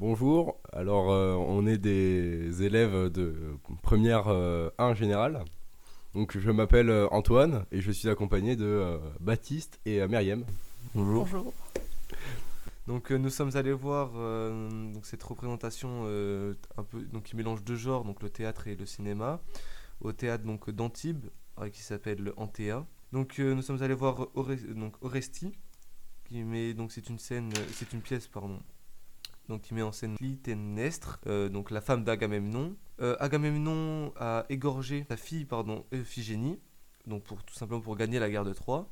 Bonjour, alors euh, on est des élèves de première 1 générale. Donc je m'appelle euh, Antoine et je suis accompagné de euh, Baptiste et Myriam. Bonjour. Bonjour. Donc nous sommes allés voir donc, cette représentation un peu donc qui mélange deux genres, donc le théâtre et le cinéma, au théâtre donc d'Antibes qui s'appelle Antea. Donc nous sommes allés voir donc Oresti qui met donc c'est une scène c'est une pièce pardon donc qui met en scène Clytemnestre, euh, donc la femme d'Agamemnon. Euh, Agamemnon a égorgé sa fille, pardon, Euphigénie, donc tout simplement pour gagner la guerre de Troie.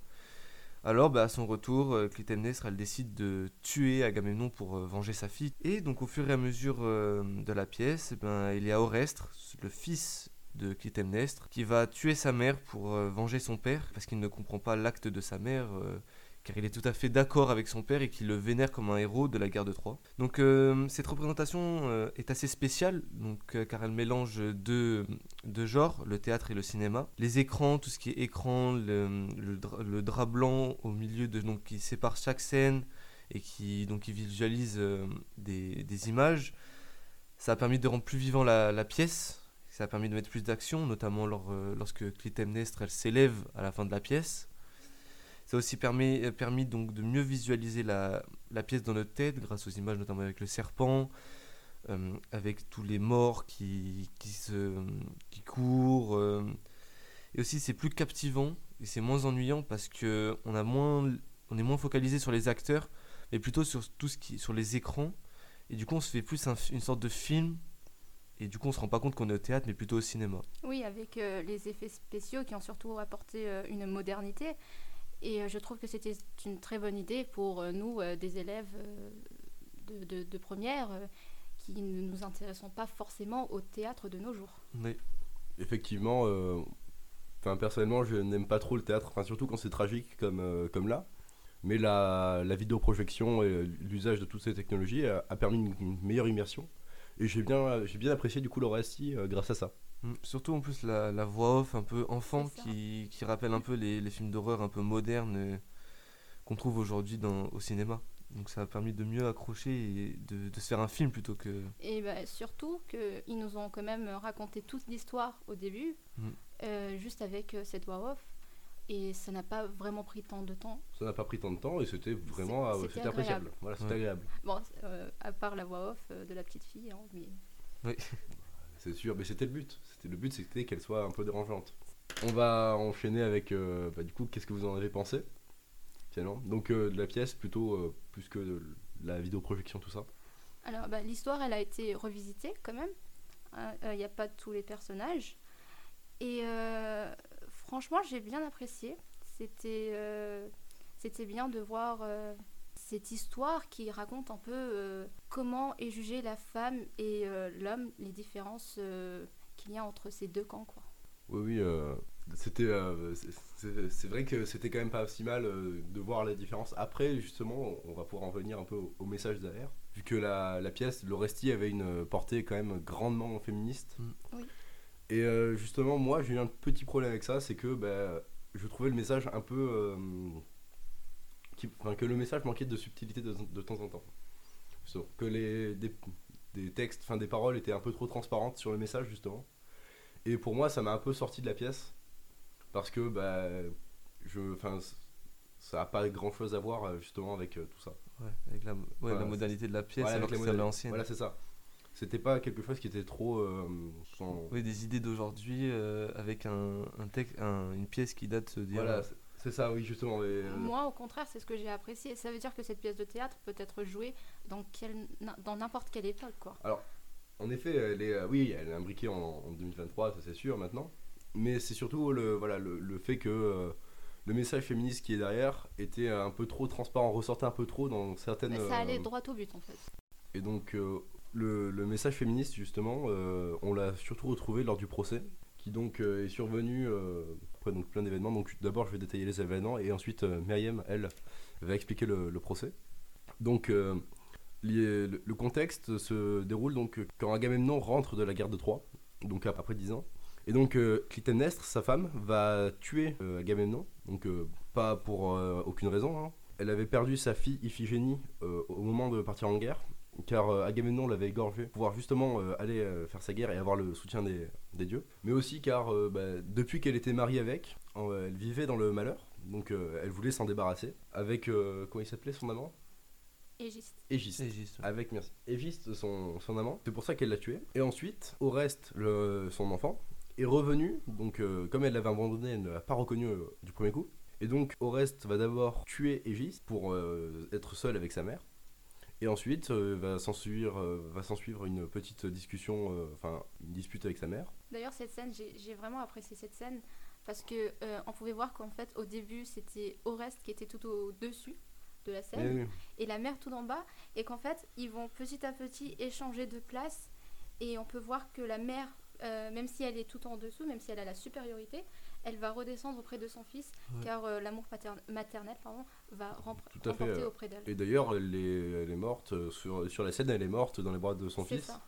Alors, bah, à son retour, euh, Clytemnestre, elle décide de tuer Agamemnon pour venger sa fille. Et donc, au fur et à mesure de la pièce, eh ben, il y a Orestre, le fils de Clytemnestre, qui va tuer sa mère pour venger son père, parce qu'il ne comprend pas l'acte de sa mère car il est tout à fait d'accord avec son père et qu'il le vénère comme un héros de la guerre de Troie. Donc euh, cette représentation euh, est assez spéciale, donc, euh, car elle mélange deux, genres, le théâtre et le cinéma. Les écrans, tout ce qui est écran, le, drap blanc au milieu de, donc, qui sépare chaque scène et qui, donc, qui visualise des, images, ça a permis de rendre plus vivant la, pièce. Ça a permis de mettre plus d'action, notamment lors, lorsque Clytemnestre s'élève à la fin de la pièce. Ça a aussi permis, euh, permis donc de mieux visualiser la, pièce dans notre tête grâce aux images, notamment avec le serpent, euh, avec tous les morts qui, qui, se, qui courent. Euh. Et aussi, c'est plus captivant et c'est moins ennuyant parce que on, est moins focalisé sur les acteurs, mais plutôt sur, tout ce qui, sur les écrans. Et du coup, on se fait plus une sorte de film et du coup, on se rend pas compte qu'on est au théâtre, mais plutôt au cinéma. Oui, avec les effets spéciaux qui ont surtout apporté une modernité. Et euh, je trouve que c'était une très bonne idée pour euh, nous, euh, des élèves de, première, qui ne nous intéressons pas forcément au théâtre de nos jours. Oui. Effectivement, enfin personnellement, je n'aime pas trop le théâtre, surtout quand c'est tragique comme, comme là. Mais la, la vidéoprojection et l'usage de toutes ces technologies a, permis une, meilleure immersion. Et j'ai bien, bien apprécié du coup récit grâce à ça. Surtout en plus la, la, voix off un peu enfant qui, qui, rappelle un peu les, les films d'horreur un peu modernes euh, qu'on trouve aujourd'hui au cinéma. Donc ça a permis de mieux accrocher et de, de se faire un film plutôt que... Et bah, surtout qu'ils nous ont quand même raconté toute l'histoire au début, mm. euh, juste avec euh, cette voix off. Et ça n'a pas vraiment pris tant de temps. Ça n'a pas pris tant de temps et c'était vraiment c'était appréciable. Voilà, c'était agréable. Bon, à part la voix off de la petite fille, hein, mais... Oui. c'est sûr, mais c'était le but. C'était le but, c'était qu'elle soit un peu dérangeante. On va enchaîner avec, euh, bah, du coup, qu'est-ce que vous en avez pensé Donc euh, de la pièce plutôt euh, plus que de la vidéoprojection, tout ça. Alors bah, l'histoire, elle a été revisitée quand même. Il n'y a pas tous les personnages. Et franchement, j'ai bien apprécié. C'était c'était bien de voir cette histoire qui raconte un peu euh, comment est jugée la femme et euh, l'homme, les différences euh, qu'il y a entre ces deux camps. Quoi. Oui, oui, c'était, c'est vrai que c'était quand même pas si mal de voir la différence. Après, justement, on va pouvoir en venir un peu au, message derrière, vu que la, la pièce, l'Oresti avait une portée quand même grandement féministe. Mm. Oui. Et justement, moi, j'ai eu un petit problème avec ça, c'est que bah, je trouvais le message un peu que le message manquait de subtilité de, temps en temps. que les, des, textes, enfin des paroles étaient un peu trop transparentes sur le message justement. Et pour moi, ça m'a un peu sorti de la pièce parce que bah, je, enfin, ça n'a pas grand chose à voir euh, justement avec euh, tout ça. Ouais, avec la, la modalité de la pièce alors que l'ancienne. Voilà, c'est ça. C'était pas quelque chose qui était trop. Euh, oui, des idées d'aujourd'hui avec un, un texte, une pièce qui date d'il voilà, c'est ça, oui, justement. Euh, Moi, au contraire, c'est ce que j'ai apprécié. Ça veut dire que cette pièce de théâtre peut être jouée dans, dans n'importe quelle époque, quoi. Alors, en effet, elle est, euh, oui, elle est imbriquée en, 2023, ça c'est sûr maintenant. Mais c'est surtout le, voilà, le, fait que euh, le message féministe qui est derrière était un peu trop transparent, ressortait un peu trop dans certaines. Mais ça allait droit au but, en fait. Et donc, le, le, message féministe, justement, on l'a surtout retrouvé lors du procès, qui donc est survenu donc plein d'événements. Donc d'abord je vais détailler les événements et ensuite euh, Myriam, elle, va expliquer le, procès. Donc euh, le, contexte se déroule donc quand Agamemnon rentre de la guerre de Troie, donc après 10 ans. Et donc euh, Clytemnestre, sa femme, va tuer Agamemnon, donc pas pour aucune raison. Hein. Elle avait perdu sa fille Iphigénie au moment de partir en guerre. Car euh, Agamemnon l'avait égorgé pour pouvoir justement euh, aller euh, faire sa guerre et avoir le soutien des, des dieux. Mais aussi car euh, bah, depuis qu'elle était mariée avec, euh, elle vivait dans le malheur, donc euh, elle voulait s'en débarrasser. Avec, euh, comment il s'appelait son amant? Égiste. Égiste. C'est juste. Avec, merci. Égiste, son, son amant. C'est pour ça qu'elle l'a tué. Et ensuite, Oreste, le, son enfant, est revenu. Donc, euh, comme elle l'avait abandonné, elle ne l'a pas reconnu euh, du premier coup. Et donc, Oreste va d'abord tuer Égiste pour euh, être seul avec sa mère. Et ensuite, euh, va s'en suivre, euh, va s'en suivre une petite discussion, euh, enfin, une dispute avec sa mère. D'ailleurs, cette scène, j'ai vraiment apprécié cette scène parce que on pouvait voir qu'en fait, au début, c'était Oreste qui était tout au-dessus de la scène Et- et la mère tout en bas, et qu'en fait, ils vont petit à petit échanger de place, et on peut voir que la mère, même si elle est tout en dessous, même si elle a la supériorité, elle va redescendre auprès de son fils, Ouais. car euh, l'amour maternel pardon, va rempr- Tout à remporter auprès d'elle. Et d'ailleurs, elle est, elle est morte, euh, sur, sur la scène, elle est morte dans les bras de son C'est fils. ça.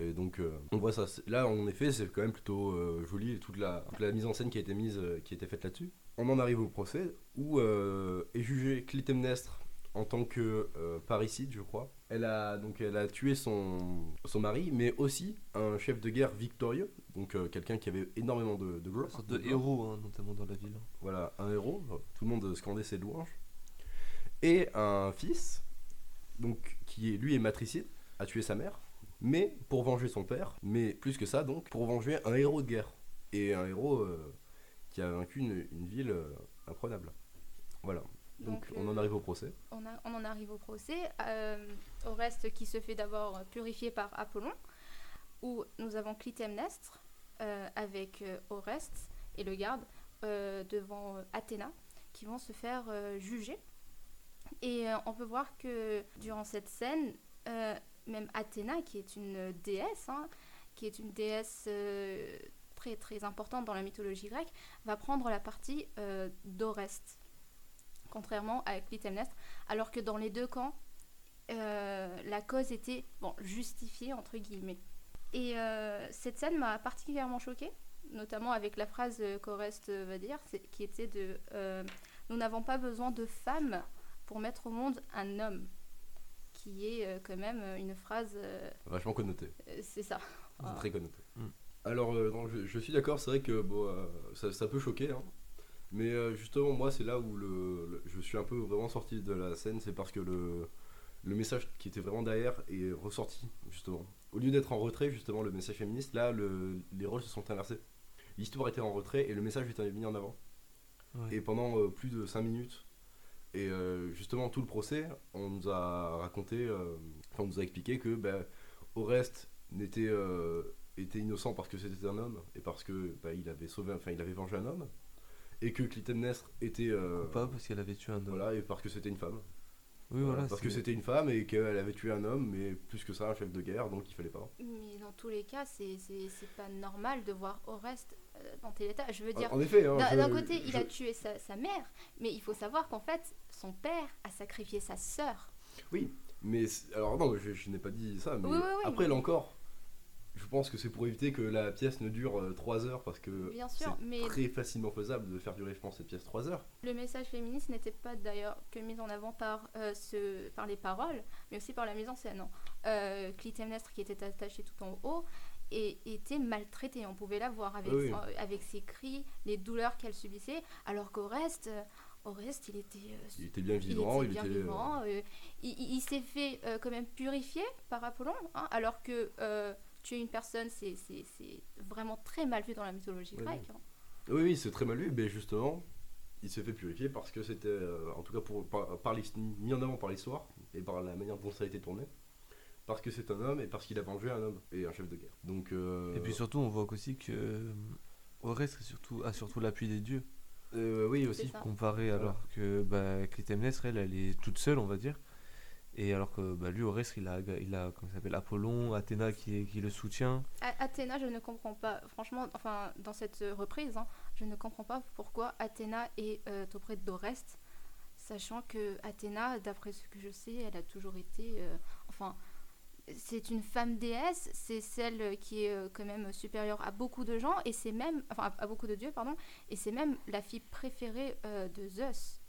Et donc, euh, on voit ça. Là, en effet, c'est quand même plutôt euh, joli, toute la, toute la mise en scène qui a été mise, euh, qui a été faite là-dessus. On en arrive au procès, où est jugé Clytemnestre en tant que parricide, je crois. Elle a, donc, elle a tué son, son mari, mais aussi un chef de guerre victorieux, donc euh, quelqu'un qui avait énormément de, de gloire. Une sorte de héros, hein, notamment dans la ville. Voilà, un héros, tout le monde scandait ses louanges. Et un fils, donc qui est, lui est matricide, a tué sa mère, mais pour venger son père, mais plus que ça donc, pour venger un héros de guerre. Et un héros euh, qui a vaincu une, une ville euh, imprenable. Voilà, donc, on en euh, arrive au procès. on, a- on en arrive au procès. Euh, Oreste qui se fait d'abord purifier par Apollon, où nous avons Clytemnestre euh, avec euh, Oreste et le garde euh, devant euh, Athéna, qui vont se faire euh, juger. Et euh, on peut voir que durant cette scène, euh, même Athéna, qui est une déesse, hein, qui est une déesse euh, très très importante dans la mythologie grecque, va prendre la partie euh, d'Oreste, contrairement à Clytemnestre, alors que dans les deux camps, euh, la cause était bon, justifiée, entre guillemets. Et euh, cette scène m'a particulièrement choquée, notamment avec la phrase euh, qu'Oreste va dire, qui était de euh, Nous n'avons pas besoin de femmes pour mettre au monde un homme », qui est quand même une phrase, Vachement connoté. euh, c'est ça. Très connoté. Mm. Alors, euh, non, je, je suis d'accord, c'est vrai que bon, euh, ça, ça peut choquer, hein. Mais euh, justement, moi, c'est là où le, le- je suis un peu vraiment sorti de la scène, c'est parce que le, le message qui était vraiment derrière est ressorti, justement. Au lieu d'être en retrait, justement, le message féministe, là, le- les rôles se sont inversés. L'histoire était en retrait et le message était mis en avant. Ouais. Et pendant euh, plus de 5 minutes, et euh, justement tout le procès, on nous a raconté, enfin on nous a expliqué que ben, Oreste n'était était innocent parce que c'était un homme et parce que ben, il avait sauvé, enfin il avait vengé un homme, et que Clytemnestre était euh, Coupable parce qu'elle avait tué un homme. voilà et parce que c'était une femme. Oui, Voilà, voilà. parce que c'était une femme et qu'elle avait tué un homme, mais plus que ça un chef de guerre, donc il fallait pas. Mais dans tous les cas, c'est c'est- c'est pas normal de voir Oreste euh, dans tel état. Je veux dire, En effet, hein, D'un je- côté, il a tué sa, sa mère, mais il faut savoir qu'en fait, son père a sacrifié sa sœur. Oui, mais alors non, je, je n'ai pas dit ça, mais Oui, oui, oui, après mais- là encore, je pense que c'est pour éviter que la pièce ne dure 3 heures parce que c'est très facilement faisable de faire durer, je pense, cette pièce 3 heures. le message féministe n'était pas d'ailleurs que mis en avant par, euh, ce, par les paroles, mais aussi par la mise en scène. hein. Euh, Clytemnestre, qui était attaché tout en haut, et était maltraitée. On pouvait la voir avec, Oui, oui. son- avec ses cris, les douleurs qu'elle subissait, alors qu'au reste, euh, au reste, il était euh, Il était bien il vivant, il bien était. euh, vivant. euh, il il- il s'est fait euh, quand même purifier par Apollon, hein, alors que euh, tuer une personne, c'est c'est- c'est vraiment très mal vu dans la mythologie Oui, grecque. hein. Oui, oui, c'est très mal vu, mais justement, il s'est fait purifier parce que c'était, euh, en tout cas, pour, par, mis en avant par l'histoire et par la manière dont ça a été tourné. Parce que c'est un homme et parce qu'il a vengé un homme et un chef de guerre. Donc, euh, Et puis surtout, on voit aussi que euh, Oreste a surtout, a surtout l'appui des dieux. euh, oui aussi. Comparé alors que bah, Clytemnestre, elle, elle est toute seule, on va dire. Et alors que bah, lui, Oreste, il a, il a comment ça s'appelle, Apollon, Athéna qui, le soutient. A- Athéna, je ne comprends pas, franchement, enfin, dans cette euh, reprise, hein, je ne comprends pas pourquoi Athéna est euh, auprès d'Oreste, sachant que Athéna, d'après ce que je sais, elle a toujours été, euh, enfin, c'est une femme déesse, c'est celle qui est quand même supérieure à beaucoup de gens, et c'est même, enfin, à, beaucoup de dieux, pardon, et c'est même la fille préférée euh, de Zeus,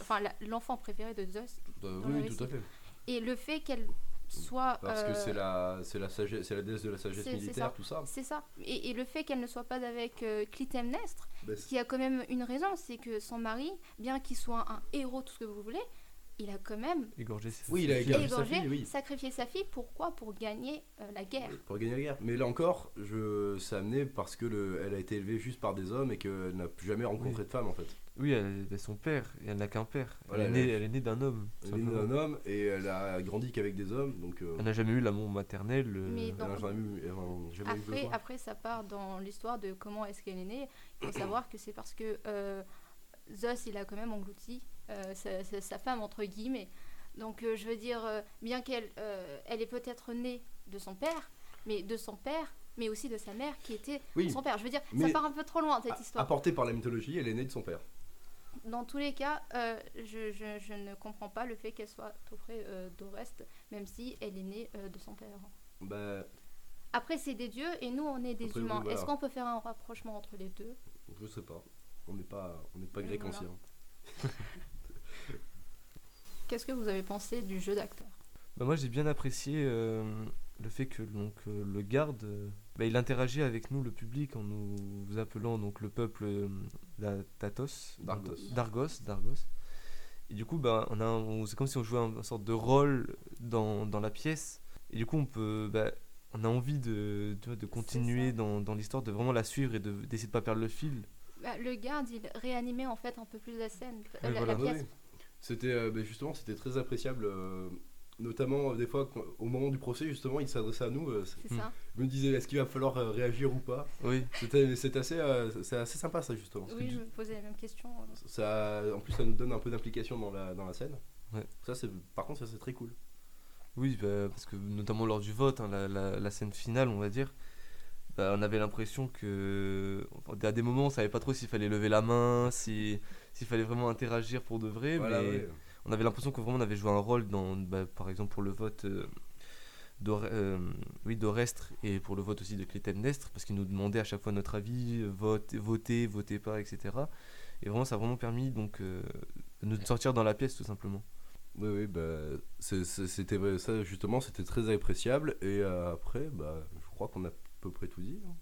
enfin, l'enfant préféré de Zeus, Euh, oui, tout à fait. Et le fait qu'elle soit. Parce que euh, c'est la, la sagesse, la déesse de la sagesse militaire, ça. tout ça. C'est ça. Et, et le fait qu'elle ne soit pas avec euh, Clytemnestre, c'est- qui a quand même une raison, c'est que son mari, bien qu'il soit un héros, tout ce que vous voulez, il a quand même Égorgé, c'est Oui, il a égorgé sa fille, oui. sacrifié sa fille. Pourquoi Pour gagner euh, la guerre? Pour gagner la guerre. Mais là encore, je, c'est amené parce que le, elle a été élevée juste par des hommes et qu'elle n'a plus jamais rencontré Oui. de femme en fait. Oui, elle est son père, et elle n'a qu'un père. Voilà, elle, est née, elle- elle est née d'un homme. Elle est née d'un homme et elle a grandi qu'avec des hommes, donc euh, Elle n'a jamais eu l'amour maternel. euh, Mais elle dans- n'a jamais, eu- elle a jamais eu Après, après, ça part dans l'histoire de comment est-ce qu'elle est née. Il faut savoir que c'est parce que euh, Zeus, il a quand même englouti sa, sa- sa femme, entre guillemets. Donc, euh, je veux dire, euh, bien qu'elle euh, elle est peut-être née de son père, mais de son père, mais aussi de sa mère qui était Oui, son père. Je veux dire, ça part un peu trop loin, cette histoire. apportée par la mythologie, elle est née de son père. Dans tous les cas, euh, je, je- je ne comprends pas le fait qu'elle soit auprès euh, d'Oreste, même si elle est née euh, de son père. Bah, Après, c'est des dieux et nous, on est des Après, humains. voilà. Est-ce qu'on peut faire un rapprochement entre les deux? Je sais pas. On n'est pas, on n'est pas grec voilà. ancien. Qu'est-ce que vous avez pensé du jeu d'acteur? Bah, moi j'ai bien apprécié euh, le fait que donc, euh, le garde, euh, bah, il interagit avec nous, le public, en nous appelant donc, le peuple la Tatos, D'Argos. D'Argos, D'Argos. Et du coup, bah, on a un- on- c'est comme si on jouait un, une sorte de rôle dans, dans la pièce. Et du coup, on peut, bah, on a envie de, continuer dans, dans l'histoire, de vraiment la suivre et de- d'essayer de pas perdre le fil. Bah, Le garde, il réanimait en fait un peu plus la scène, Oui, la, voilà. Pièce. oui. C'était euh, bah, justement, c'était très appréciable. euh, notamment euh, des fois au moment du procès justement, il s'adressait à nous. euh, c'est- ça. je me disais est-ce qu'il va falloir euh, réagir ou pas? Oui, C'était, c'est assez, euh, c'est assez sympa ça justement. Parce que Oui, je me posais la même question. Ça, en plus, ça nous donne un peu d'implication dans la, dans la scène. Ouais. Ça, c'est, par contre, ça c'est très cool. Oui, bah, parce que notamment lors du vote, hein, la, la- la scène finale, on va dire, bah, on avait l'impression que. à des moments, on savait pas trop s'il fallait lever la main, si- s'il fallait vraiment interagir pour de vrai, Voilà, mais ouais. on avait l'impression que vraiment on avait joué un rôle dans, bah, par exemple, pour le vote. euh, euh, oui, d'Orestre et pour le vote aussi de Clytemnestre, parce qu'ils nous demandaient à chaque fois notre avis, vote, votez, votez pas, etc. Et vraiment, ça a vraiment permis donc, euh, de nous sortir dans la pièce tout simplement. Oui, oui, bah, c'était ça justement, c'était très appréciable. Et euh, après, bah, je crois qu'on a peu près tout dit. hein.